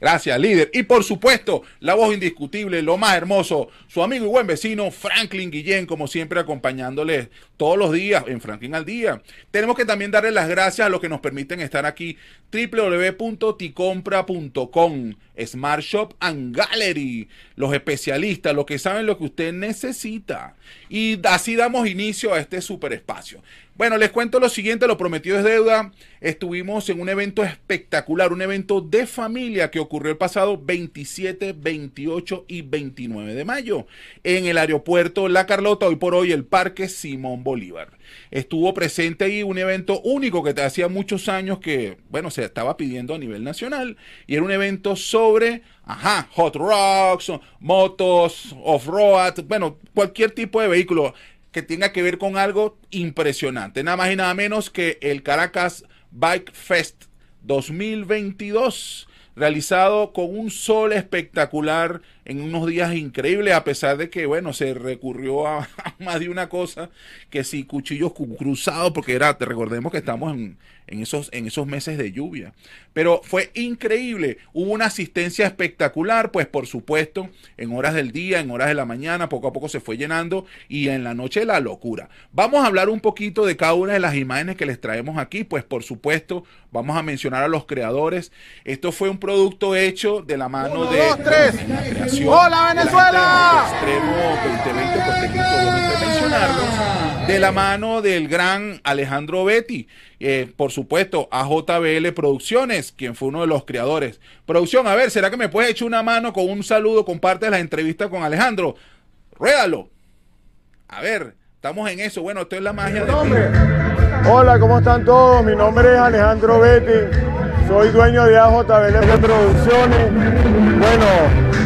Gracias, líder. Y por supuesto, la voz indiscutible, lo más hermoso, su amigo y buen vecino Franklin Guillén, como siempre acompañándoles todos los días en Franklin al Día. Tenemos que también darle las gracias a los que nos permiten estar aquí. www.ticompra.com, Smart Shop and Gallery, los especialistas, los que saben lo que usted necesita. Y así damos inicio a este super espacio. Bueno, les cuento lo siguiente, lo prometido es deuda. Estuvimos en un evento espectacular, un evento de familia que ocurrió el pasado 27, 28 y 29 de mayo en el aeropuerto La Carlota, hoy por hoy el Parque Simón Bolívar. Estuvo presente ahí un evento único que te hacía muchos años que, bueno, se estaba pidiendo a nivel nacional y era un evento sobre, ajá, hot rocks, motos, off-road, bueno, cualquier tipo de vehículo que tenga que ver con algo impresionante. Nada más y nada menos que el Caracas Bike Fest 2022, realizado con un sol espectacular en unos días increíbles, a pesar de que, bueno, se recurrió a, más de una cosa, que si cuchillos cruzados, porque era, te recordemos que estamos en, en, esos, en esos meses de lluvia. Pero fue increíble, hubo una asistencia espectacular, pues por supuesto, en horas del día, en horas de la mañana, poco a poco se fue llenando y en la noche la locura. Vamos a hablar un poquito de cada una de las imágenes que les traemos aquí, pues por supuesto, vamos a mencionar a los creadores. Esto fue un producto hecho de la mano de... Dos, tres. ¡Hola, Venezuela! Extremo 2020, tengo que mencionarlo, de la mano del gran Alejandro Betty. Eh, por supuesto, AJBL Producciones, quien fue uno de los creadores. Producción, a ver, ¿será que me puedes echar una mano con un saludo, con parte de la entrevista con Alejandro? Ruédalo. A ver, estamos en eso. Bueno, esto es la magia de... Hola, ¿cómo están todos? Mi nombre es Alejandro Betty. Soy dueño de AJBL Producciones. Bueno,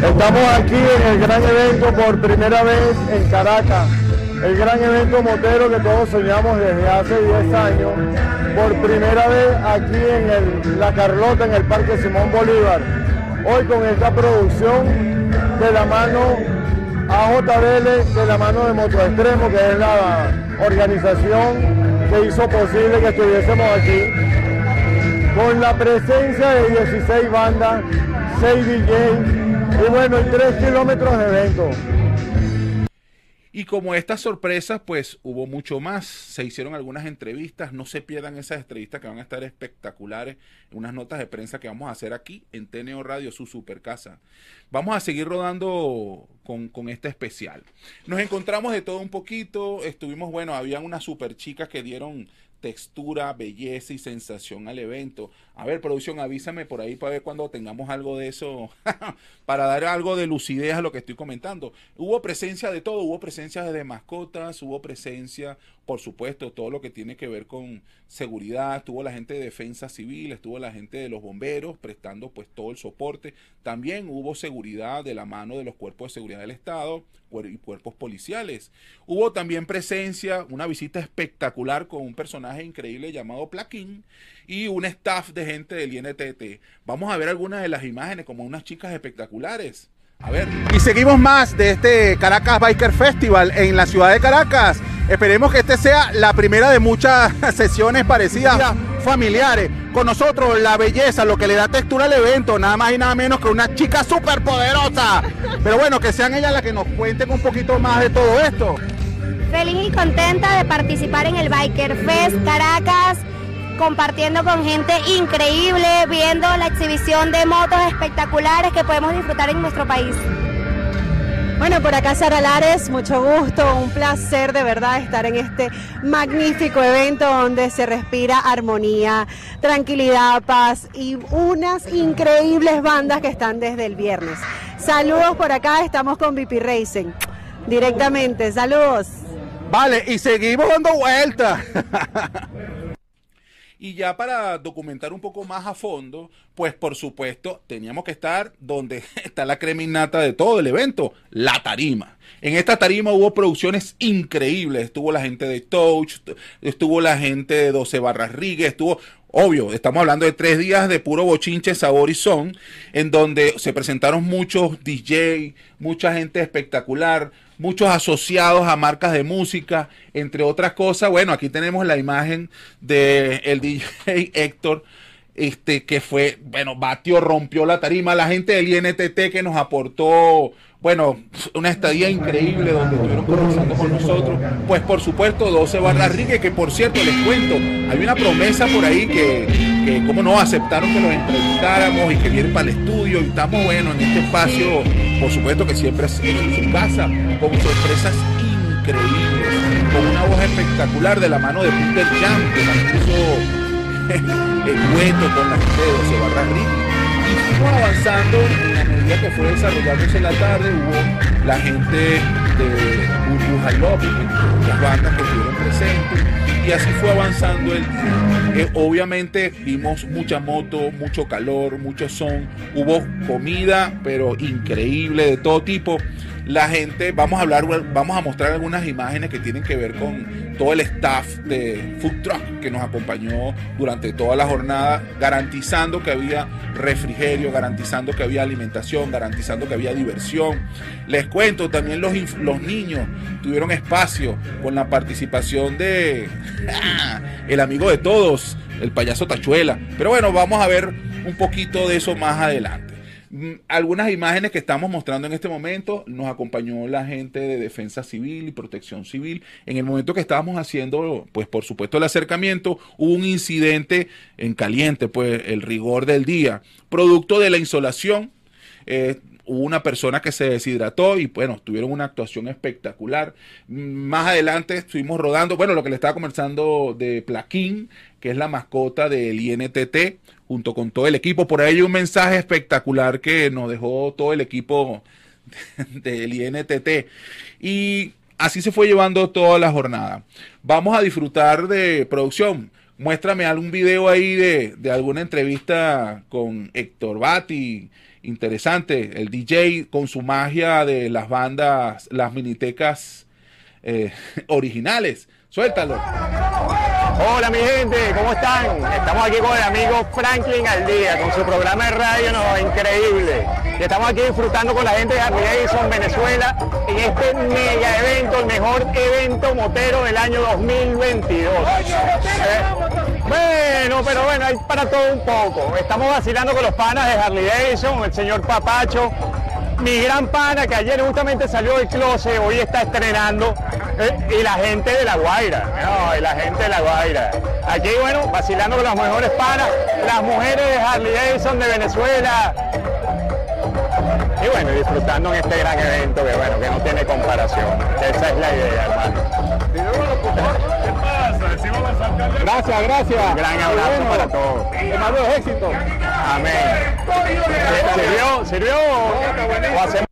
estamos aquí en el gran evento por primera vez en Caracas. El gran evento motero que todos soñamos desde hace 10 años. Por primera vez aquí en La Carlota, en el Parque Simón Bolívar. Hoy con esta producción de la mano AJBL, de la mano de Moto Extremo, que es la organización que hizo posible que estuviésemos aquí con la presencia de 16 bandas, 6 DJs y bueno, y 3 kilómetros de evento. Y como estas sorpresas, pues hubo mucho más. Se hicieron algunas entrevistas. No se pierdan esas entrevistas que van a estar espectaculares. Unas notas de prensa que vamos a hacer aquí en TNO Radio, su super casa. Vamos a seguir rodando con, con este especial. Nos encontramos de todo un poquito. Estuvimos, bueno, habían unas super chicas que dieron textura, belleza y sensación al evento. A ver, producción, avísame por ahí para ver cuando tengamos algo de eso, para dar algo de lucidez a lo que estoy comentando. Hubo presencia de todo, hubo presencia de mascotas, hubo presencia, por supuesto, todo lo que tiene que ver con seguridad, estuvo la gente de defensa civil, estuvo la gente de los bomberos prestando pues todo el soporte. También hubo seguridad de la mano de los cuerpos de seguridad del Estado y cuerpos policiales. Hubo también presencia, una visita espectacular con un personaje increíble llamado Plaquín y un staff de gente del INTT. Vamos a ver algunas de las imágenes como unas chicas espectaculares. Y seguimos más de este Caracas Biker Festival en la ciudad de Caracas. Esperemos que este sea la primera de muchas sesiones parecidas familiares. Con nosotros la belleza, lo que le da textura al evento, nada más y nada menos que una chica súper poderosa. Pero bueno, que sean ellas las que nos cuenten un poquito más de todo esto. Feliz y contenta de participar en el Biker Fest Caracas, compartiendo con gente increíble, viendo la exhibición de motos espectaculares que podemos disfrutar en nuestro país. Bueno, por acá Sara Lares, mucho gusto, un placer de verdad estar en este magnífico evento donde se respira armonía, tranquilidad, paz y unas increíbles bandas que están desde el viernes. Saludos por acá, estamos con VP Racing. Directamente, saludos. Vale, y seguimos dando vueltas. Y ya para documentar un poco más a fondo, pues por supuesto teníamos que estar donde está la creminata de todo el evento, la tarima. En esta tarima hubo producciones increíbles. Estuvo la gente de Touch, estuvo la gente de 12 Barras Rigue, estuvo obvio, estamos hablando de tres días de puro bochinche, sabor y son, en donde se presentaron muchos DJ, mucha gente espectacular, muchos asociados a marcas de música, entre otras cosas. Bueno, aquí tenemos la imagen del el DJ Héctor este, que fue, bueno, batió, rompió la tarima, la gente del INTT que nos aportó, bueno, una estadía increíble donde estuvieron conversando con nosotros, pues por supuesto 12 Barras que por cierto les cuento, hay una promesa por ahí que, que como no, aceptaron que los entrevistáramos y que vienen para el estudio y estamos, bueno, en este espacio, por supuesto que siempre es en su casa, con sorpresas increíbles, con una voz espectacular de la mano de Peter Jam, que la puso el cuento con la gente de Barra Y fuimos avanzando. En la medida que fue desarrollándose la tarde, hubo la gente de Burbuja López, las bandas que estuvieron presentes, y así fue avanzando el día. Eh, obviamente vimos mucha moto, mucho calor, mucho son, hubo comida, pero increíble de todo tipo la gente, vamos a hablar, vamos a mostrar algunas imágenes que tienen que ver con todo el staff de Food Truck que nos acompañó durante toda la jornada, garantizando que había refrigerio, garantizando que había alimentación, garantizando que había diversión. Les cuento, también los, los niños tuvieron espacio con la participación de el amigo de todos, el payaso Tachuela. Pero bueno, vamos a ver un poquito de eso más adelante. Mm, algunas imágenes que estamos mostrando en este momento nos acompañó la gente de Defensa Civil y Protección Civil. En el momento que estábamos haciendo, pues por supuesto el acercamiento, hubo un incidente en caliente, pues el rigor del día, producto de la insolación. Eh, hubo una persona que se deshidrató y bueno, tuvieron una actuación espectacular. Más adelante estuvimos rodando, bueno, lo que le estaba conversando de Plaquín, que es la mascota del INTT, junto con todo el equipo. Por ahí hay un mensaje espectacular que nos dejó todo el equipo del INTT. Y así se fue llevando toda la jornada. Vamos a disfrutar de producción. Muéstrame algún video ahí de, de alguna entrevista con Héctor Bati interesante. El DJ con su magia de las bandas, las minitecas eh, originales. Suéltalo. Hola mi gente, ¿cómo están? Estamos aquí con el amigo Franklin al día, con su programa de radio no, increíble. Y estamos aquí disfrutando con la gente de Harley Davidson Venezuela en este mega evento, el mejor evento motero del año 2022. Bueno, pero bueno, hay para todo un poco. Estamos vacilando con los panas de Harley Davidson, el señor Papacho, mi gran pana que ayer justamente salió del closet, hoy está estrenando, eh, y la gente de La Guaira, no, y la gente de La Guaira. Aquí, bueno, vacilando con las mejores panas, las mujeres de Harley Davidson de Venezuela. Y bueno, disfrutando en este gran evento que bueno, que no tiene comparación. Esa es la idea, hermano. Gracias, gracias. Un gran abrazo para todos. Hermano, éxito. Amén. ¿Sirvió? ¿Sirvió? No,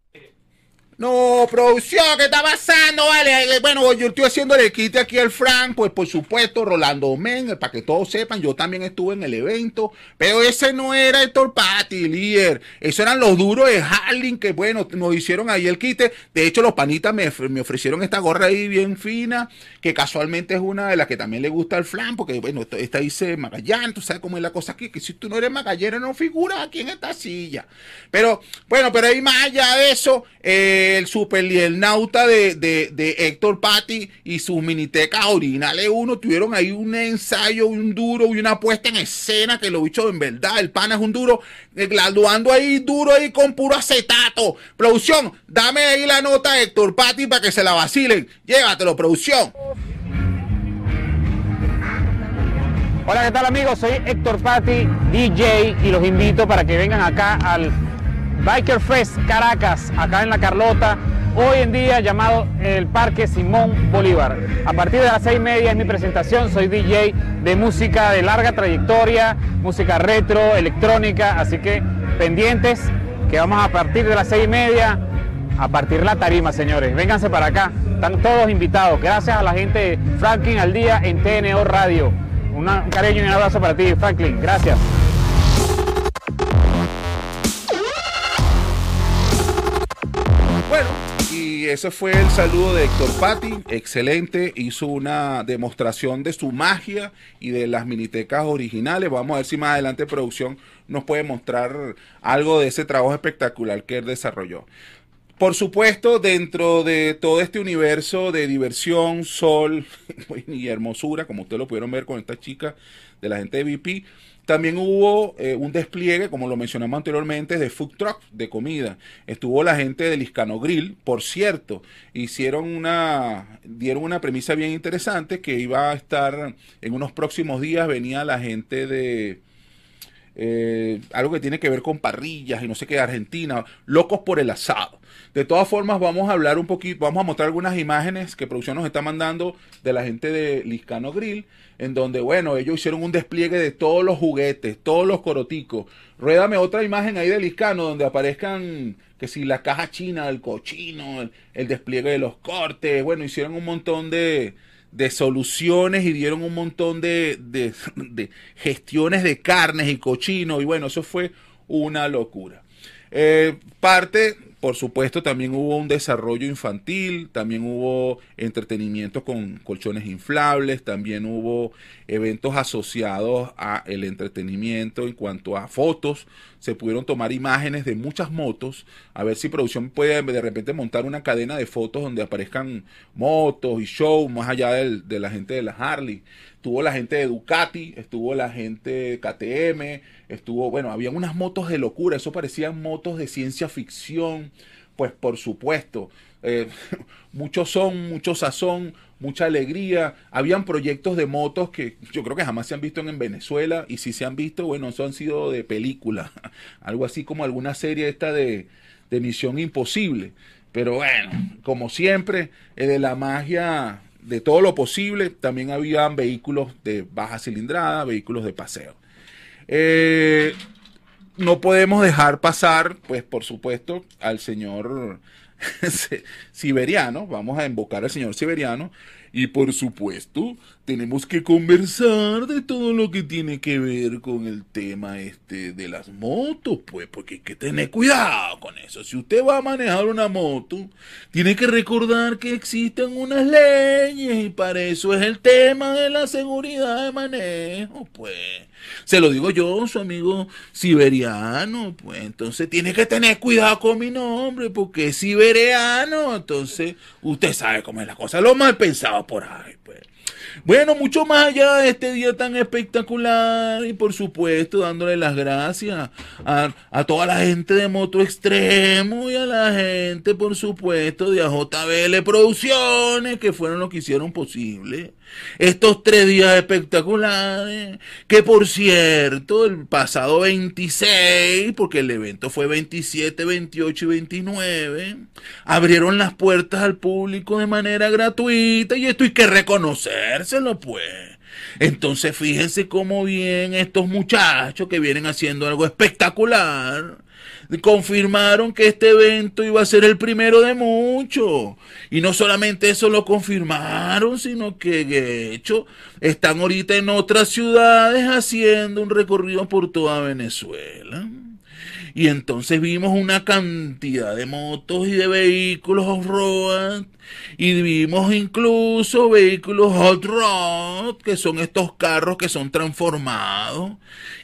producción, ¿qué está pasando? Vale, eh, bueno, yo estoy haciendo el kit aquí al Frank, pues por supuesto, Rolando Men, eh, para que todos sepan, yo también estuve en el evento, pero ese no era el Torpati, líder, esos eran los duros de Harling, que bueno, nos hicieron ahí el kit. De hecho, los panitas me, me, ofrecieron esta gorra ahí bien fina, que casualmente es una de las que también le gusta al Frank, porque bueno, esta dice Magallán, tú sabes cómo es la cosa aquí, que si tú no eres magallero no figuras aquí en esta silla. Pero, bueno, pero ahí más allá de eso, eh, el super y nauta de, de, Héctor Patti y sus minitecas originales uno tuvieron ahí un ensayo, un duro y una puesta en escena que lo dicho en verdad, el pana es un duro, eh, graduando ahí duro ahí con puro acetato. Producción, dame ahí la nota de Héctor Patti para que se la vacilen. Llévatelo, producción. Hola, ¿qué tal amigos? Soy Héctor Patti, DJ, y los invito para que vengan acá al Biker Fest Caracas, acá en La Carlota, hoy en día llamado el Parque Simón Bolívar. A partir de las seis y media es mi presentación, soy DJ de música de larga trayectoria, música retro, electrónica, así que pendientes que vamos a partir de las seis y media a partir la tarima, señores. Vénganse para acá, están todos invitados. Gracias a la gente de Franklin al día en TNO Radio. un cariño y un abrazo para ti, Franklin. Gracias. Ese fue el saludo de Héctor Patti, excelente, hizo una demostración de su magia y de las minitecas originales. Vamos a ver si más adelante producción nos puede mostrar algo de ese trabajo espectacular que él desarrolló. Por supuesto, dentro de todo este universo de diversión, sol y hermosura, como ustedes lo pudieron ver con esta chica de la gente de VP, también hubo eh, un despliegue, como lo mencionamos anteriormente, de food truck, de comida. Estuvo la gente de Liscano Grill, por cierto, hicieron una, dieron una premisa bien interesante que iba a estar en unos próximos días, venía la gente de eh, algo que tiene que ver con parrillas y no sé qué, Argentina, locos por el asado. De todas formas, vamos a hablar un poquito, vamos a mostrar algunas imágenes que producción nos está mandando de la gente de Liscano Grill, en donde, bueno, ellos hicieron un despliegue de todos los juguetes, todos los coroticos. Ruédame otra imagen ahí de Liscano donde aparezcan, que si la caja china del cochino, el, el despliegue de los cortes, bueno, hicieron un montón de, de soluciones y dieron un montón de, de, de, gestiones de carnes y cochinos y bueno, eso fue una locura. Eh, parte por supuesto, también hubo un desarrollo infantil, también hubo entretenimiento con colchones inflables, también hubo eventos asociados a el entretenimiento en cuanto a fotos. Se pudieron tomar imágenes de muchas motos, a ver si producción puede de repente montar una cadena de fotos donde aparezcan motos y show más allá de la gente de la Harley. Estuvo la gente de Ducati, estuvo la gente de KTM, estuvo, bueno, había unas motos de locura, eso parecían motos de ciencia ficción, pues por supuesto, eh, muchos son, muchos sazón, mucha alegría. Habían proyectos de motos que yo creo que jamás se han visto en Venezuela y si se han visto, bueno, eso han sido de película, algo así como alguna serie esta de, de Misión Imposible. Pero bueno, como siempre, eh, de la magia de todo lo posible, también habían vehículos de baja cilindrada, vehículos de paseo. Eh, no podemos dejar pasar, pues por supuesto, al señor siberiano, vamos a invocar al señor siberiano, y por supuesto, tenemos que conversar de todo lo que tiene que ver con el tema este de las motos, pues, porque hay que tener cuidado con eso. Si usted va a manejar una moto, tiene que recordar que existen unas leyes y para eso es el tema de la seguridad de manejo, pues. Se lo digo yo, su amigo siberiano, pues entonces tiene que tener cuidado con mi nombre porque es siberiano, entonces usted sabe cómo es la cosa, lo mal pensado por ahí, pues. Bueno, mucho más allá de este día tan espectacular y por supuesto dándole las gracias a, toda la gente de Moto Extremo y a la gente por supuesto de AJBL Producciones que fueron los que hicieron posible estos tres días espectaculares, que por cierto, el pasado 26, porque el evento fue 27, 28 y 29, abrieron las puertas al público de manera gratuita y esto hay que reconocérselo pues. Entonces fíjense cómo bien estos muchachos que vienen haciendo algo espectacular confirmaron que este evento iba a ser el primero de muchos. Y no solamente eso lo confirmaron, sino que de hecho están ahorita en otras ciudades haciendo un recorrido por toda Venezuela. Y entonces vimos una cantidad de motos y de vehículos off-road. Y vimos incluso vehículos hot rod, que son estos carros que son transformados,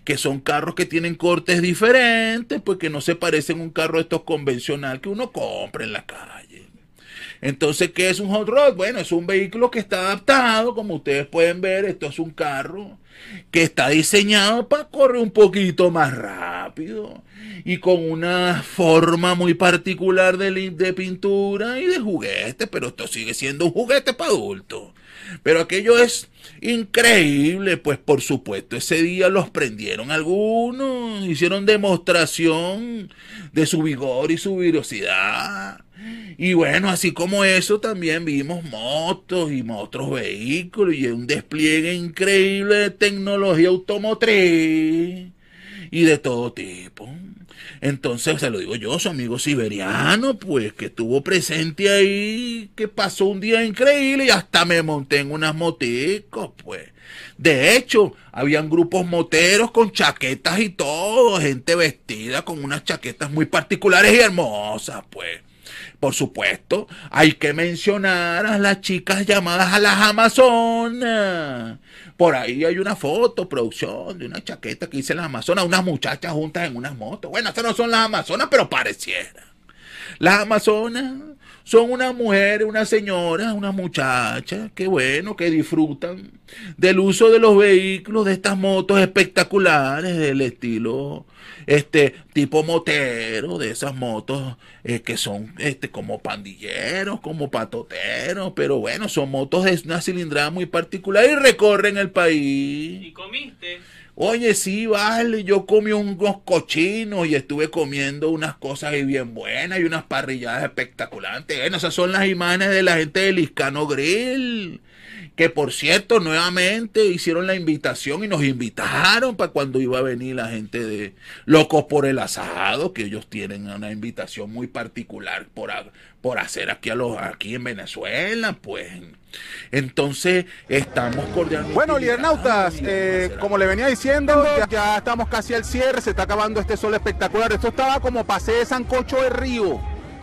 que son carros que tienen cortes diferentes, pues que no se parecen a un carro estos convencional que uno compra en la calle. Entonces, ¿qué es un hot rod? Bueno, es un vehículo que está adaptado, como ustedes pueden ver, esto es un carro que está diseñado para correr un poquito más rápido y con una forma muy particular de, pintura y de juguete, pero esto sigue siendo un juguete para adultos. Pero aquello es increíble, pues por supuesto, ese día los prendieron algunos, hicieron demostración de su vigor y su virosidad. Y bueno, así como eso, también vimos motos y otros vehículos y un despliegue increíble de tecnología automotriz y de todo tipo. Entonces se lo digo yo, su amigo siberiano, pues que estuvo presente ahí, que pasó un día increíble y hasta me monté en unas moticos, pues. De hecho, habían grupos moteros con chaquetas y todo, gente vestida con unas chaquetas muy particulares y hermosas, pues. Por supuesto, hay que mencionar a las chicas llamadas a las Amazonas. Por ahí hay una foto, producción, de una chaqueta que dice las Amazonas, unas muchachas juntas en unas motos. Bueno, estas no son las Amazonas, pero pareciera. Las Amazonas son una mujer, una señora, una muchacha, qué bueno, que disfrutan del uso de los vehículos, de estas motos espectaculares del estilo este tipo motero, de esas motos eh, que son este como pandilleros, como patoteros, pero bueno, son motos de una cilindrada muy particular y recorren el país. ¿Y comiste? Oye, sí, vale, yo comí unos cochinos y estuve comiendo unas cosas ahí bien buenas y unas parrilladas espectaculares. Bueno, esas son las imágenes de la gente del Liscano Grill. Que por cierto, nuevamente hicieron la invitación y nos invitaron para cuando iba a venir la gente de Locos por el Asado, que ellos tienen una invitación muy particular por, por hacer aquí, a los, aquí en Venezuela, pues. Entonces, estamos cordialmente. Bueno, Lidernautas, eh, como le venía diciendo, ya, estamos casi al cierre, se está acabando este sol espectacular. Esto estaba como pasé de Sancocho de Río.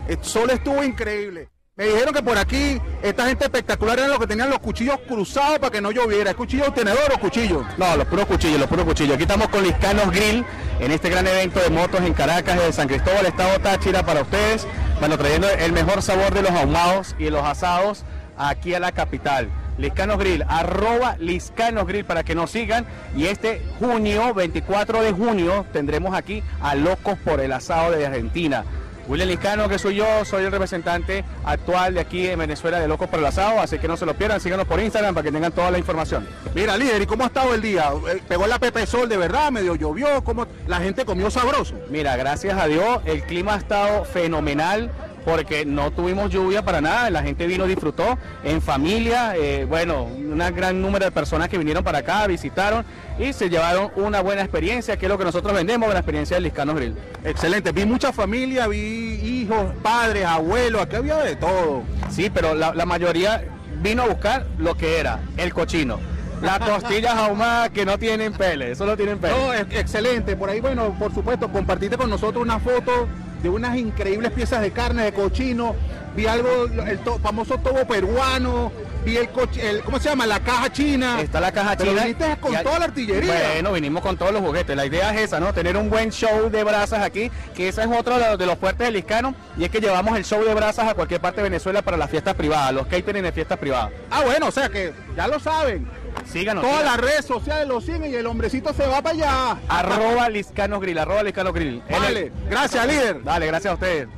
El sol estuvo increíble. Me dijeron que por aquí esta gente espectacular era los que tenían los cuchillos cruzados para que no lloviera. ¿Es cuchillo tenedor o cuchillo? No, los puros cuchillos, los puros cuchillos. Aquí estamos con Liscanos Grill en este gran evento de motos en Caracas, de San Cristóbal, Estado Táchira para ustedes. Bueno, trayendo el mejor sabor de los ahumados y los asados aquí a la capital. Liscanos Grill, arroba Liscanos Grill para que nos sigan. Y este junio, 24 de junio, tendremos aquí a Locos por el Asado de Argentina. William Liscano, que soy yo, soy el representante actual de aquí en Venezuela de Locos por el Asado, así que no se lo pierdan, síganos por Instagram para que tengan toda la información. Mira, líder, ¿y cómo ha estado el día? Eh, ¿Pegó la Pepe Sol de verdad? ¿Medio llovió? ¿Cómo la gente comió sabroso? Mira, gracias a Dios, el clima ha estado fenomenal porque no tuvimos lluvia para nada, la gente vino, disfrutó en familia, eh, bueno, un gran número de personas que vinieron para acá, visitaron y se llevaron una buena experiencia, que es lo que nosotros vendemos, la experiencia del Liscano Grill. Excelente, vi mucha familia, vi hijos, padres, abuelos, aquí había de todo. Sí, pero la, mayoría vino a buscar lo que era el cochino. Las costillas ahumadas que no tienen pele, eso no tienen pele. No, excelente. Por ahí, bueno, por supuesto, compartiste con nosotros una foto de unas increíbles piezas de carne de cochino. Vi algo, el famoso tobo peruano, vi el, coche, el, ¿cómo se llama? La caja china. Está la caja china. viniste con toda la artillería. Bueno, vinimos con todos los juguetes. La idea es esa, ¿no? Tener un buen show de brasas aquí, que esa es otro de los fuertes del Liscano, y es que llevamos el show de brasas a cualquier parte de Venezuela para las fiestas privadas, los catering de fiestas privadas. Ah, bueno, o sea que ya lo saben. Síganos. Todas las redes sociales lo siguen y el hombrecito se va para allá. Arroba Liscano Grill, arroba Liscano Grill. Vale, gracias líder. Dale, gracias a ustedes.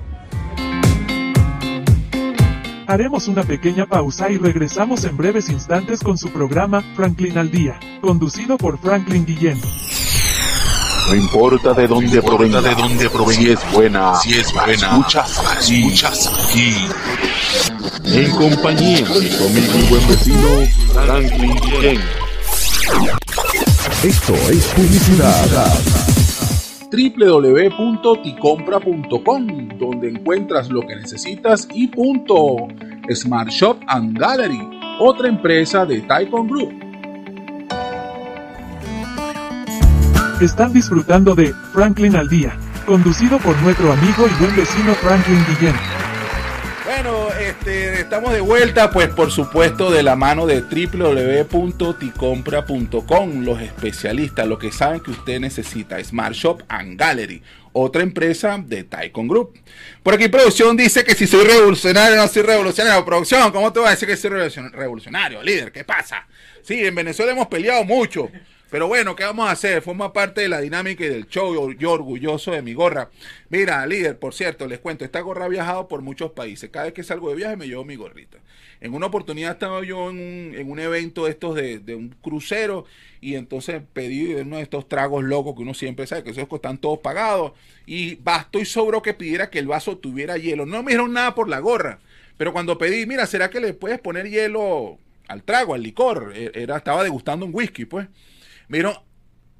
Haremos una pequeña pausa y regresamos en breves instantes con su programa Franklin al Día, conducido por Franklin Guillén. No importa de dónde provenga, de dónde provenga, si es buena, si es buena, escuchas aquí, escuchas aquí. En compañía de conmigo mi buen vecino Franklin Guillén. Esto es publicidad www.ticompra.com, donde encuentras lo que necesitas y punto. Smart Shop and Gallery, otra empresa de Taikon Group. Están disfrutando de Franklin al Día, conducido por nuestro amigo y buen vecino Franklin Guillén. Este, estamos de vuelta, pues por supuesto de la mano de www.ticompra.com, los especialistas, lo que saben que usted necesita, Smart Shop and Gallery, otra empresa de Taikon Group. Por aquí producción dice que si soy revolucionario, no soy revolucionario. Producción, ¿cómo te vas a decir que soy revolucionario, líder? ¿Qué pasa? Sí, en Venezuela hemos peleado mucho. Pero bueno, ¿qué vamos a hacer? Forma parte de la dinámica y del show. Yo orgulloso de mi gorra. Mira, líder, por cierto, les cuento, esta gorra ha viajado por muchos países. Cada vez que salgo de viaje me llevo mi gorrita. En una oportunidad estaba yo en un, en un evento estos de, de, un crucero y entonces pedí uno de estos tragos locos que uno siempre sabe que esos están todos pagados. Y bastó y sobró que pidiera que el vaso tuviera hielo. No me dijeron nada por la gorra. Pero cuando pedí, mira, ¿será que le puedes poner hielo al trago, al licor? E, era, estaba degustando un whisky, pues. Mira,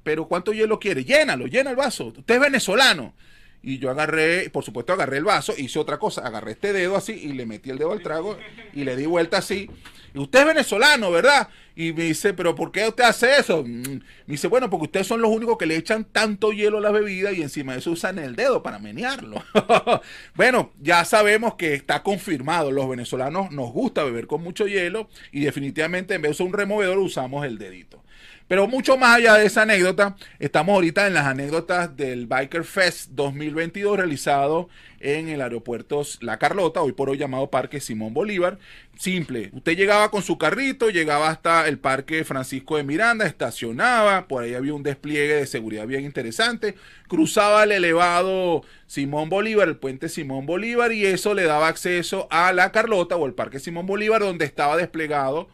pero ¿cuánto hielo quiere? Llénalo, llena el vaso. Usted es venezolano. y yo agarré, por supuesto agarré el vaso, hice otra cosa, agarré este dedo así y le metí el dedo al trago y le di vuelta así. Usted es venezolano, ¿verdad? Y me dice, pero ¿por qué usted hace eso? Mm, Me dice, bueno, porque ustedes son los únicos que le echan tanto hielo a la bebida y encima de eso usan el dedo para menearlo. bueno, ya sabemos que está confirmado, los venezolanos nos gusta beber con mucho hielo y definitivamente en vez de un removedor usamos el dedito. Pero mucho más allá de esa anécdota, estamos ahorita en las anécdotas del Biker Fest 2022 realizado en el aeropuerto La Carlota, hoy por hoy llamado Parque Simón Bolívar. Simple, usted llegaba con su carrito, llegaba hasta el Parque Francisco de Miranda, estacionaba, por ahí había un despliegue de seguridad bien interesante, cruzaba el elevado Simón Bolívar, el puente Simón Bolívar, y eso le daba acceso a La Carlota o el Parque Simón Bolívar, donde estaba desplegado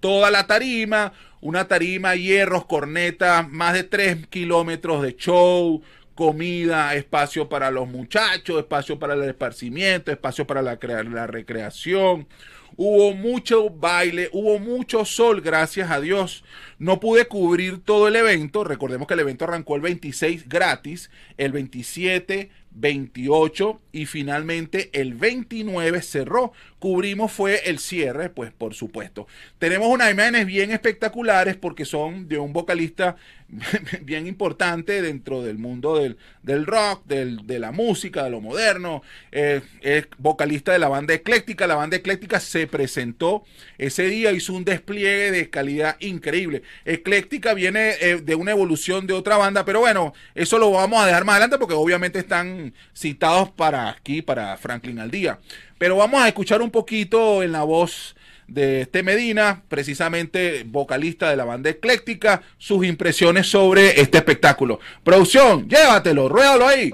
toda la tarima, una tarima, hierros, cornetas, más de 3 kilómetros de show, comida, espacio para los muchachos, espacio para el esparcimiento, espacio para la, la recreación. Hubo mucho baile, hubo mucho sol, gracias a Dios. No pude cubrir todo el evento. Recordemos que el evento arrancó el 26 gratis, el 27, 28 y finalmente el 29 cerró. Cubrimos fue el cierre, pues por supuesto. Tenemos unas imágenes bien espectaculares porque son de un vocalista bien importante dentro del mundo del, del rock, del- de la música, de lo moderno. Eh, es vocalista de la banda Ecléctica. La banda Ecléctica se presentó ese día, hizo un despliegue de calidad increíble. Ecléctica viene eh, de una evolución de otra banda, pero bueno, eso lo vamos a dejar más adelante porque obviamente están citados para aquí, para Franklin al día. Pero vamos a escuchar un poquito en la voz de este Medina, precisamente vocalista de la banda Ecléctica, sus impresiones sobre este espectáculo. Producción, llévatelo, ruédalo ahí.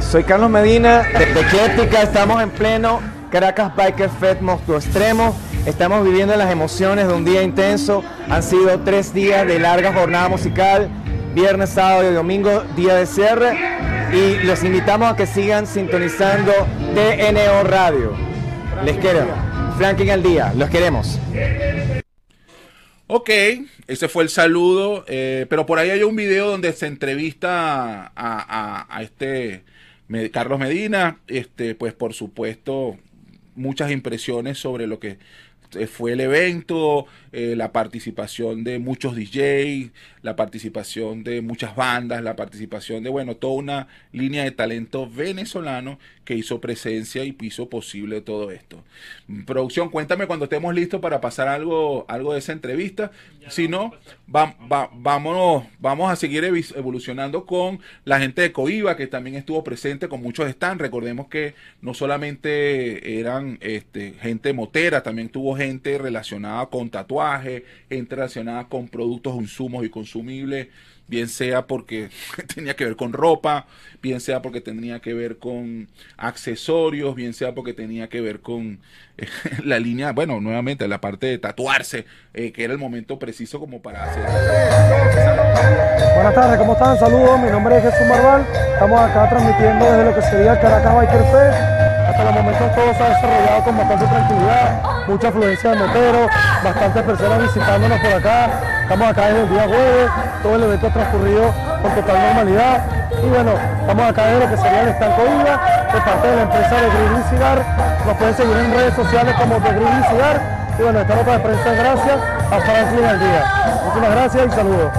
Soy Carlos Medina de, Ecléctica, estamos en pleno Caracas Biker Fest Monstruo Extremo. Estamos viviendo las emociones de un día intenso. Han sido tres días de larga jornada musical, viernes, sábado y domingo, día de cierre. Y los invitamos a que sigan sintonizando TNO Radio. Les quiero. Franklin al día, los queremos. Ok, ese fue el saludo, eh, pero por ahí hay un video donde se entrevista a, este Carlos Medina, este, pues por supuesto muchas impresiones sobre lo que fue el evento, eh, la participación de muchos DJs, la participación de muchas bandas, la participación de, bueno, toda una línea de talento venezolano que hizo presencia y hizo posible todo esto. Producción, cuéntame cuando estemos listos para pasar algo, algo de esa entrevista. Si no, va- va- vámonos, vamos a seguir evolucionando con la gente de Coiba, que también estuvo presente con muchos stands. Recordemos que no solamente eran este, gente motera, también tuvo gente relacionada con tatuaje, gente relacionada con productos, insumos y consumibles, bien sea porque tenía que ver con ropa, bien sea porque tenía que ver con accesorios, bien sea porque tenía que ver con eh, la línea, bueno, nuevamente la parte de tatuarse, eh, que era el momento preciso como para hacer. Buenas tardes, ¿cómo están? Saludos, mi nombre es Jesús Marval. Estamos acá transmitiendo desde lo que sería Caracas Biker Fest. Hasta los momentos todo se ha desarrollado con bastante tranquilidad, mucha afluencia de moteros, bastantes personas visitándonos por acá. Estamos acá desde el día jueves, todo el evento transcurrido con total normalidad. Y bueno, estamos acá desde lo que sería el estanco IVA, de parte de la empresa de y Cigar. Nos pueden seguir en redes sociales como Grill y Cigar. Y bueno, esta nota de prensa gracias a Franklin al día. Muchísimas gracias y saludos.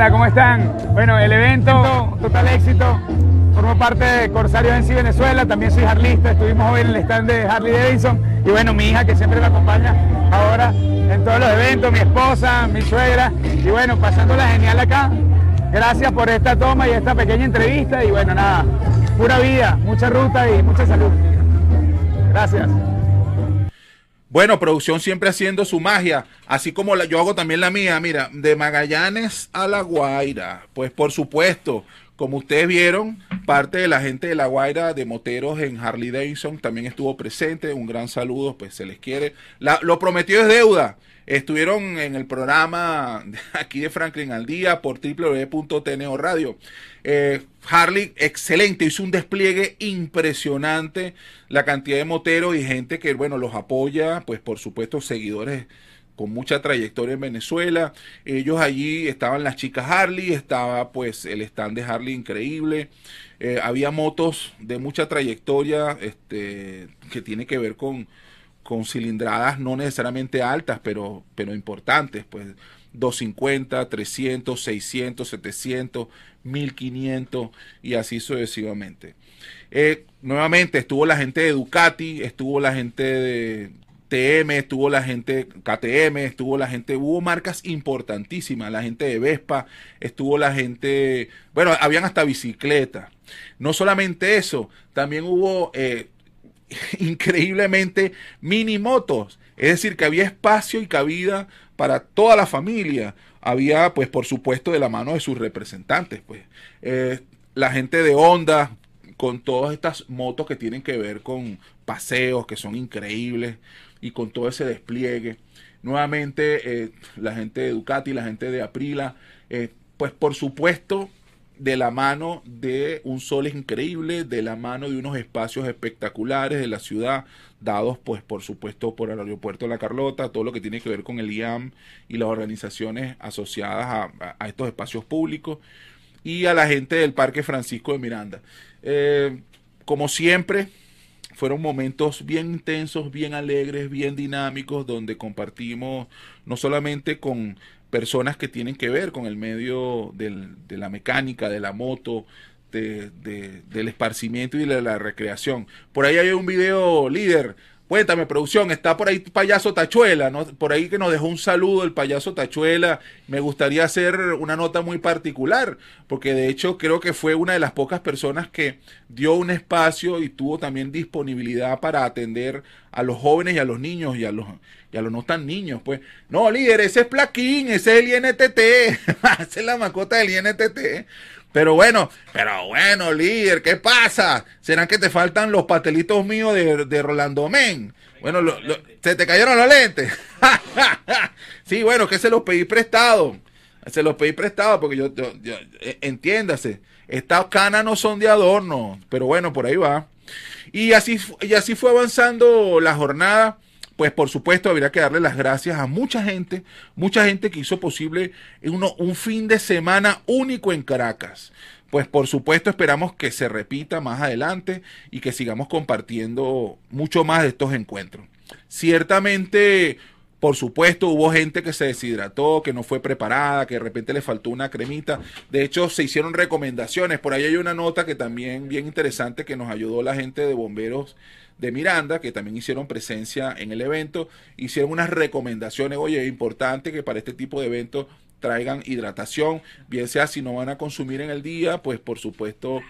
Hola, ¿cómo están? Bueno, el evento, total éxito. Formo parte de Corsarios en sí Venezuela, también soy harlista, estuvimos hoy en el stand de Harley Davidson y bueno, mi hija que siempre me acompaña ahora en todos los eventos, mi esposa, mi suegra y bueno, pasándola genial acá. Gracias por esta toma y esta pequeña entrevista y bueno, nada, pura vida, mucha ruta y mucha salud. Gracias. Bueno, producción siempre haciendo su magia, así como yo hago también la mía, mira, de Magallanes a La Guaira, pues por supuesto, como ustedes vieron, parte de la gente de La Guaira de moteros en Harley Davidson también estuvo presente. Un gran saludo, pues se les quiere. Lo prometido es deuda. Estuvieron en el programa aquí de Franklin al día por www.tneo Radio. Eh, Harley, excelente, hizo un despliegue impresionante. La cantidad de moteros y gente que, bueno, los apoya, pues por supuesto, seguidores con mucha trayectoria en Venezuela. Ellos allí estaban las chicas Harley, estaba pues el stand de Harley increíble. Eh, había motos de mucha trayectoria este, que tiene que ver con, con cilindradas no necesariamente altas, pero, pero importantes, pues 250, 300, 600, 700, 1500 y así sucesivamente. Eh, nuevamente estuvo la gente de Ducati, estuvo la gente de TM, estuvo la gente KTM, estuvo la gente, hubo marcas importantísimas, la gente de Vespa, estuvo la gente, bueno, habían hasta bicicleta. No solamente eso, también hubo eh, increíblemente mini motos, es decir, que había espacio y cabida para toda la familia. Había, pues, por supuesto, de la mano de sus representantes, pues, eh, la gente de Honda, con todas estas motos que tienen que ver con paseos que son increíbles y con todo ese despliegue. Nuevamente, eh, la gente de Ducati, la gente de Aprila, eh, pues por supuesto, de la mano de un sol increíble, de la mano de unos espacios espectaculares de la ciudad, dados pues por supuesto por el aeropuerto de La Carlota, todo lo que tiene que ver con el IAM y las organizaciones asociadas a, estos espacios públicos y a la gente del Parque Francisco de Miranda. Eh, como siempre, fueron momentos bien intensos, bien alegres, bien dinámicos, donde compartimos no solamente con personas que tienen que ver con el medio del- de la mecánica, de la moto, de- de- del esparcimiento y de la recreación. Por ahí hay un video líder. Cuéntame, producción, está por ahí payaso Tachuela, ¿no? Por ahí que nos dejó un saludo el payaso Tachuela. Me gustaría hacer una nota muy particular, porque de hecho creo que fue una de las pocas personas que dio un espacio y tuvo también disponibilidad para atender a los jóvenes y a los niños y a los, y a los no tan niños. Pues, no, líder, ese es Plaquín, ese es el INTT, esa es la mascota del INTT. Pero bueno, pero bueno, líder, ¿qué pasa? ¿Serán que te faltan los pastelitos míos de, de Rolando Men? Bueno, lo- se te cayeron los lentes. sí, bueno, que se los pedí prestado. Se los pedí prestado porque yo, yo- eh, entiéndase, estas canas no son de adorno, pero bueno, por ahí va. Y así, y así fue avanzando la jornada. Pues por supuesto habría que darle las gracias a mucha gente, mucha gente que hizo posible uno, un fin de semana único en Caracas. Pues por supuesto esperamos que se repita más adelante y que sigamos compartiendo mucho más de estos encuentros. Ciertamente, por supuesto, hubo gente que se deshidrató, que no fue preparada, que de repente le faltó una cremita. De hecho, se hicieron recomendaciones. Por ahí hay una nota que también bien interesante que nos ayudó la gente de bomberos de Miranda, que también hicieron presencia en el evento, hicieron unas recomendaciones, oye, importante que para este tipo de eventos traigan hidratación, bien sea si no van a consumir en el día, pues por supuesto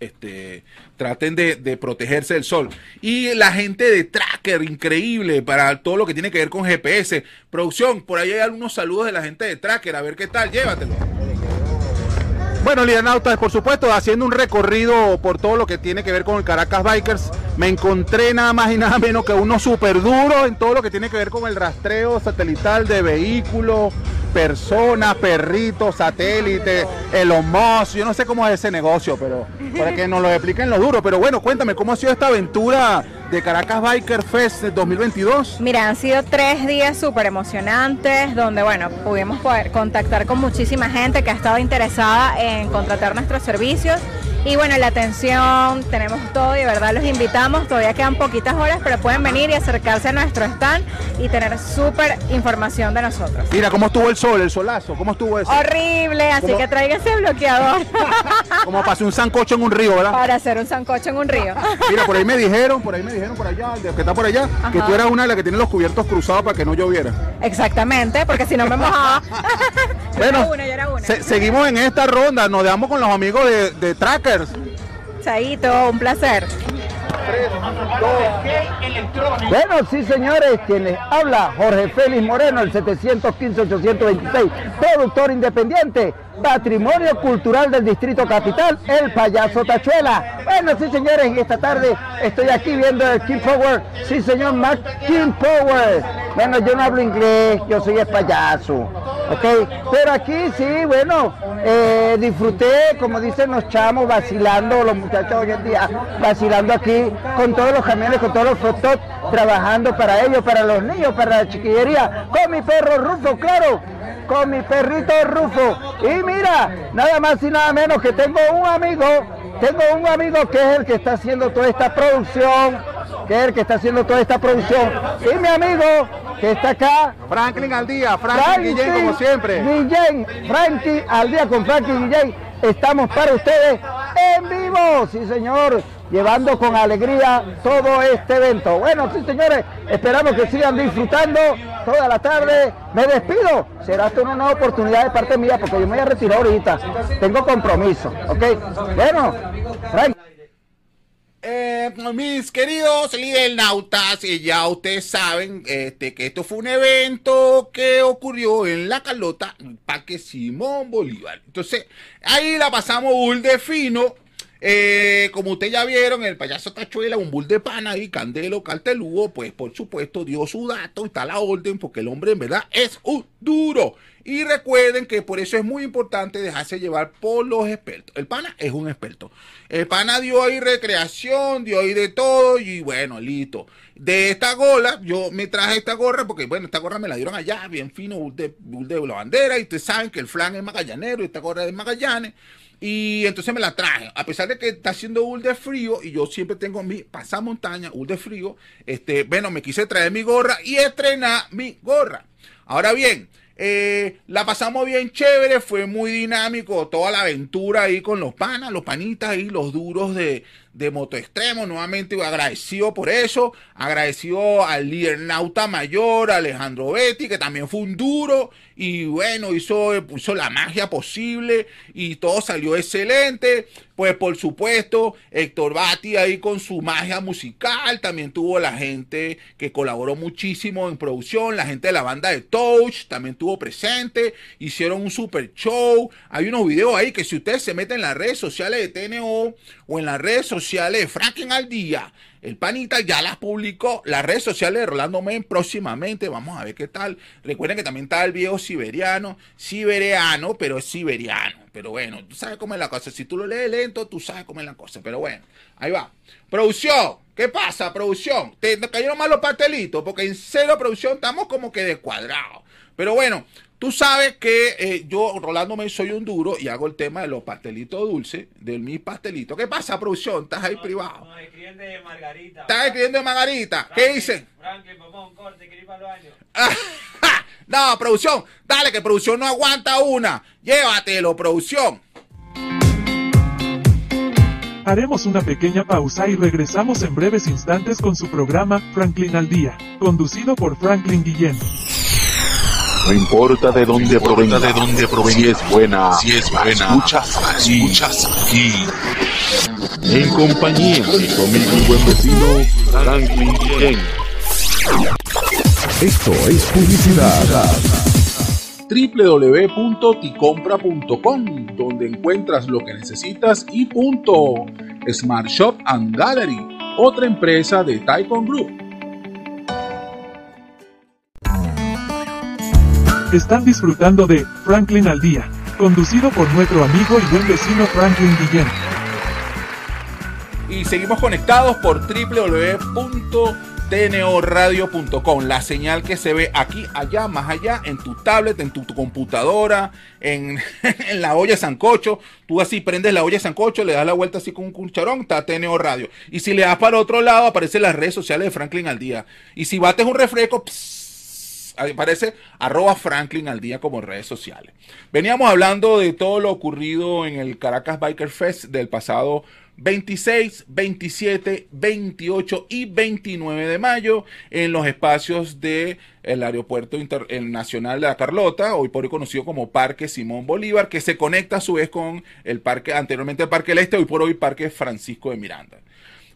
este, traten de, protegerse del sol. Y la gente de Tracker, increíble, para todo lo que tiene que ver con GPS. Producción, por ahí hay algunos saludos de la gente de Tracker, a ver qué tal, llévatelo. Bueno, Lianautas, por supuesto, haciendo un recorrido por todo lo que tiene que ver con el Caracas Bikers, me encontré nada más y nada menos que uno súper duro en todo lo que tiene que ver con el rastreo satelital de vehículos, personas, perritos, satélites, el Musk, yo no sé cómo es ese negocio, pero para que nos lo expliquen lo duro. Pero bueno, cuéntame, ¿cómo ha sido esta aventura de Caracas Biker Fest 2022? Mira, han sido tres días súper emocionantes donde, bueno, pudimos poder contactar con muchísima gente que ha estado interesada en contratar nuestros servicios. Y bueno, la atención, tenemos todo y de verdad los invitamos. Todavía quedan poquitas horas, pero pueden venir y acercarse a nuestro stand y tener súper información de nosotros. Mira, ¿cómo estuvo el sol, el solazo? ¿Cómo estuvo eso? Horrible, así ¿Cómo? que tráigase bloqueador Como pasé un sancocho en un río, ¿verdad? para hacer un sancocho en un río. Mira, por ahí me dijeron, por ahí me dijeron por allá, el de que está por allá, que tú eras una de las que tiene los cubiertos cruzados para que no lloviera. Exactamente, porque si no me mojaba. Yo Bueno, era una, yo era una. Se- seguimos en esta ronda, nos dejamos con los amigos de, de Trackers. Chaito, un placer. 3, 2. Bueno, sí, señores, quienes habla Jorge Félix Moreno, el 715-826, productor independiente, patrimonio cultural del Distrito Capital, el payaso Tachuela. Bueno, sí, señores, y esta tarde estoy aquí viendo el King Power. Sí, señor, Mark King Power. Bueno, yo no hablo inglés, yo soy el payaso. ¿ok? Pero aquí sí, bueno, eh, disfruté, como dicen los chamos, vacilando, los muchachos hoy en día, vacilando aquí con todos los camiones, con todos los fotos, trabajando para ellos, para los niños, para la chiquillería, con mi perro Rufo, claro, con mi perrito Rufo. Y mira, nada más y nada menos que tengo un amigo, tengo un amigo que es el que está haciendo toda esta producción, que es el que está haciendo toda esta producción. Y mi amigo que está acá. Franklin al día, Franklin Guillén como siempre. Guillén, Franklin al día con Franklin Guillén. Estamos para ustedes en vivo, sí señor, llevando con alegría todo este evento. Bueno, sí señores, esperamos que sigan disfrutando toda la tarde. Me despido. Será una nueva oportunidad de parte mía porque yo me voy a retirar ahorita. Tengo compromiso, ¿ok? Bueno. Eh, mis queridos nautas, y ya ustedes saben este, que esto fue un evento que ocurrió en La Carlota, Parque Simón Bolívar. Entonces, ahí la pasamos bull de fino. Eh, como ustedes ya vieron, el payaso Tachuela, un bull de pana y Candelo Cartelugo, pues por supuesto dio su dato y está la orden, porque el hombre en verdad es un duro. Y recuerden que por eso es muy importante dejarse llevar por los expertos. El pana es un experto. El pana dio ahí recreación, dio ahí de todo y bueno, listo. De esta gola, yo me traje esta gorra porque, bueno, esta gorra me la dieron allá, bien fino, de, de la bandera. Y ustedes saben que el flan es magallanero y esta gorra es Magallanes. Y entonces me la traje. A pesar de que está haciendo un de frío y yo siempre tengo mi pasamontaña, un de frío, este, bueno, me quise traer mi gorra y estrenar mi gorra. Ahora bien, eh, la pasamos bien chévere, fue muy dinámico toda la aventura ahí con los panas, los panitas y los duros de, de Moto Extremo. Nuevamente agradecido por eso, agradecido al líder nauta mayor, Alejandro Betty, que también fue un duro y bueno, hizo, la magia posible y todo salió excelente. Pues por supuesto, Héctor Bati ahí con su magia musical, también tuvo la gente que colaboró muchísimo en producción, la gente de la banda de Touch también tuvo presente, hicieron un super show. Hay unos videos ahí que si ustedes se meten en las redes sociales de TNO o en las redes sociales de Franklin al día, el panita ya las publicó. Las redes sociales de Rolando Men próximamente. Vamos a ver qué tal. Recuerden que también está el viejo siberiano. Siberiano, pero es siberiano. Pero bueno, tú sabes cómo es la cosa. Si tú lo lees lento, tú sabes cómo es la cosa. Pero bueno, ahí va. Producción. ¿Qué pasa, producción? Te cayeron mal los pastelitos. Porque en cero producción estamos como que descuadrados. Pero bueno, Tú sabes que eh, yo, Rolando Me, soy un duro y hago el tema de los pastelitos dulces, de mis pastelitos. ¿Qué pasa, producción? ¿Estás ahí privado? No, escribiendo de Margarita. ¿Estás escribiendo de Margarita? ¿Qué dice? Franklin, un corte, que ir para baño. no, producción, dale, que producción no aguanta una. Llévatelo, producción. Haremos una pequeña pausa y regresamos en breves instantes con su programa Franklin al Día, conducido por Franklin Guillén. No importa de dónde provenga, de dónde provenga, si es buena, si es buena, muchas aquí. En compañía de conmigo un buen vecino, Franklin Ken. Esto es publicidad www.ticompra.com, donde encuentras lo que necesitas y punto. Smart Shop and Gallery, otra empresa de Taikon Group. Están disfrutando de Franklin al Día, conducido por nuestro amigo y buen vecino Franklin Guillén. Y seguimos conectados por www.tnoradio.com, la señal que se ve aquí, allá, más allá, en tu tablet, en tu, computadora, en, la olla sancocho. Tú así prendes la olla sancocho, le das la vuelta así con un cucharón, está TNO Radio. Y si le das para otro lado, aparecen las redes sociales de Franklin al día. Y si bates un refresco, aparece arroba Franklin al día como redes sociales. Veníamos hablando de todo lo ocurrido en el Caracas Biker Fest del pasado 26, 27, 28 y 29 de mayo en los espacios del el aeropuerto internacional de la Carlota, hoy por hoy conocido como Parque Simón Bolívar, que se conecta a su vez con el parque, anteriormente el Parque del Este, hoy por hoy Parque Francisco de Miranda.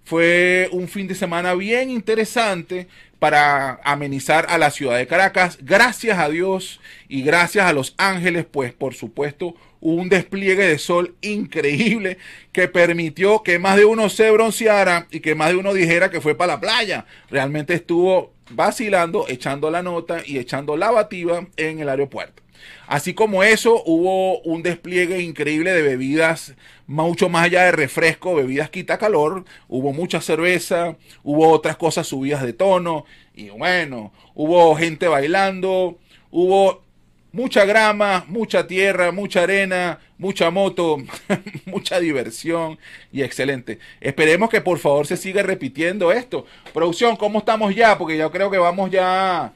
Fue un fin de semana bien interesante para amenizar a la ciudad de Caracas. Gracias a Dios y gracias a los ángeles, pues por supuesto un despliegue de sol increíble que permitió que más de uno se bronceara y que más de uno dijera que fue para la playa. Realmente estuvo vacilando, echando la nota y echando la bativa en el aeropuerto. Así como eso, hubo un despliegue increíble de bebidas, mucho más allá de refresco, bebidas quita calor. Hubo mucha cerveza, hubo otras cosas subidas de tono. Y bueno, hubo gente bailando, hubo mucha grama, mucha tierra, mucha arena, mucha moto, mucha diversión y excelente. Esperemos que por favor se siga repitiendo esto. Producción, ¿cómo estamos ya? Porque yo creo que vamos ya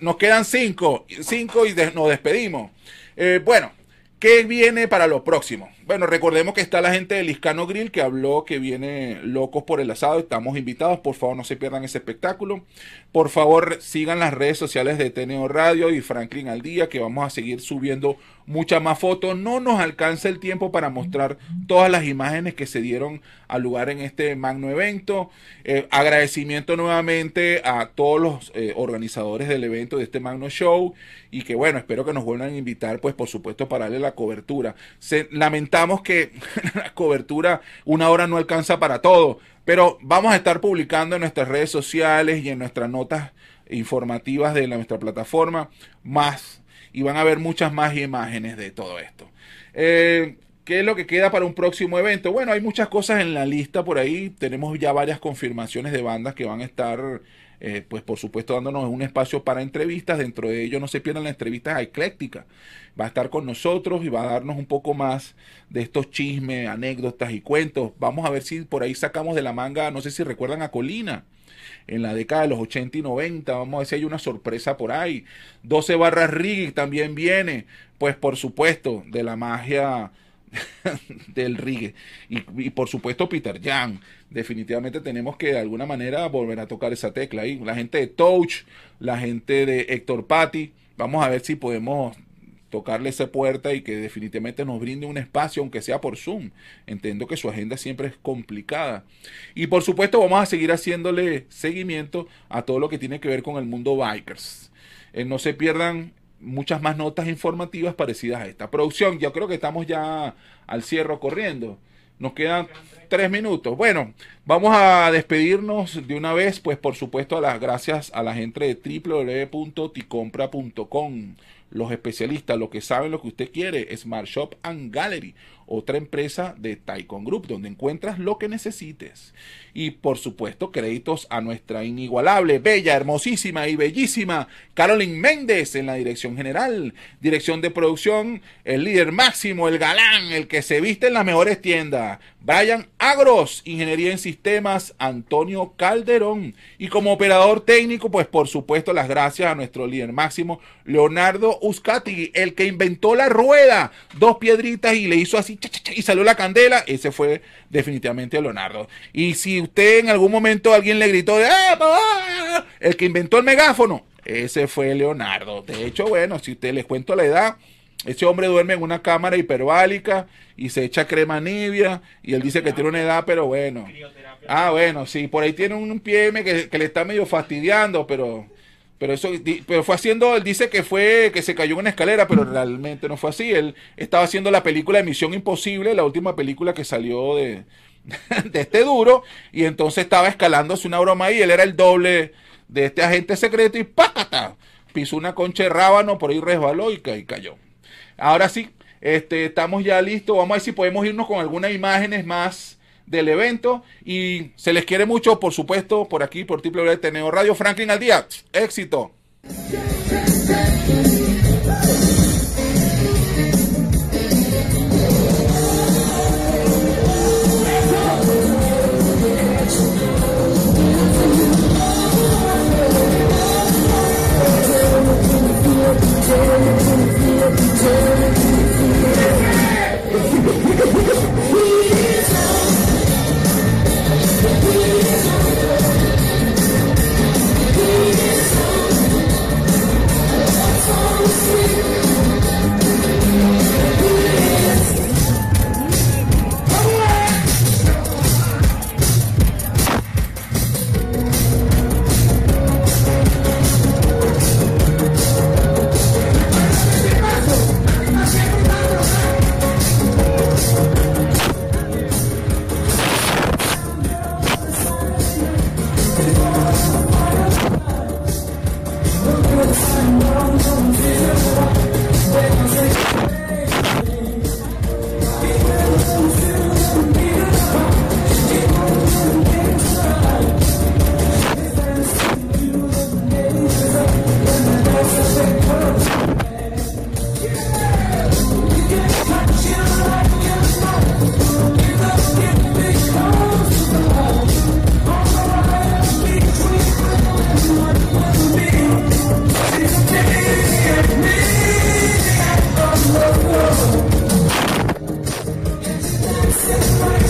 nos quedan cinco, cinco y nos despedimos. Eh, bueno, ¿qué viene para lo próximo? Bueno, recordemos que está la gente de Liscano Grill que habló que viene Locos por el Asado. Estamos invitados. Por favor, no se pierdan ese espectáculo. Por favor, sigan las redes sociales de Teneo Radio y Franklin al Día, que vamos a seguir subiendo muchas más fotos. No nos alcanza el tiempo para mostrar todas las imágenes que se dieron al lugar en este magno evento. Eh, agradecimiento nuevamente a todos los eh, organizadores del evento de este magno show y que bueno, espero que nos vuelvan a invitar, pues por supuesto, para darle la cobertura. Se, lamentamos que la cobertura una hora no alcanza para todo, pero vamos a estar publicando en nuestras redes sociales y en nuestras notas informativas de nuestra plataforma más y van a ver muchas más imágenes de todo esto. Eh, ¿Qué es lo que queda para un próximo evento? Bueno, hay muchas cosas en la lista por ahí. Tenemos ya varias confirmaciones de bandas que van a estar, eh, pues por supuesto, dándonos un espacio para entrevistas. Dentro de ello no se pierdan las entrevistas a Ecléctica. Va a estar con nosotros y va a darnos un poco más de estos chismes, anécdotas y cuentos. Vamos a ver si por ahí sacamos de la manga, no sé si recuerdan a Colina en la década de los 80 y 90. Vamos a ver si hay una sorpresa por ahí. 12 barras Riggy también viene, pues por supuesto, de la magia del reggae. Y, por supuesto Peter Jan. Definitivamente tenemos que de alguna manera volver a tocar esa tecla ahí. La gente de Touch, la gente de Héctor Patti. Vamos a ver si podemos tocarle esa puerta y que definitivamente nos brinde un espacio, aunque sea por Zoom. Entiendo que su agenda siempre es complicada. Y por supuesto vamos a seguir haciéndole seguimiento a todo lo que tiene que ver con el mundo bikers. Eh, no se pierdan muchas más notas informativas parecidas a esta. Producción, yo creo que estamos ya al cierre corriendo. Nos quedan tres minutos. Bueno, vamos a despedirnos de una vez, pues por supuesto a las gracias a la gente de www.ticompra.com los especialistas, lo que saben lo que usted quiere, Smart Shop and Gallery, otra empresa de Taikon Group, donde encuentras lo que necesites. Y por supuesto, créditos a nuestra inigualable, bella, hermosísima y bellísima Carolyn Méndez en la dirección general, dirección de producción, el líder máximo, el galán, el que se viste en las mejores tiendas, Brian Agros, ingeniería en sistemas, Antonio Calderón. Y como operador técnico, pues por supuesto, las gracias a nuestro líder máximo, Leonardo Uscati, el que inventó la rueda, dos piedritas y le hizo así y salió la candela, ese fue definitivamente Leonardo. Y si usted en algún momento alguien le gritó, ¡Ah, el que inventó el megáfono, ese fue Leonardo. De hecho, bueno, si usted les cuento la edad, ese hombre duerme en una cámara hiperbálica y se echa crema nibia y él dice que tiene una edad, pero bueno. Ah, bueno, sí, por ahí tiene un PM que, que le está medio fastidiando, pero pero eso pero fue haciendo, él dice que fue que se cayó en una escalera, pero realmente no fue así. Él estaba haciendo la película de Misión Imposible, la última película que salió de, de este duro, y entonces estaba escalándose una broma ahí, él era el doble de este agente secreto y ¡pácata! Pisó una concha de rábano, por ahí resbaló y, y cayó. Ahora sí, este, estamos ya listos. Vamos a ver si podemos irnos con algunas imágenes más del evento. Y se les quiere mucho, por supuesto, por aquí, por Teneo Radio Franklin al día. Éxito.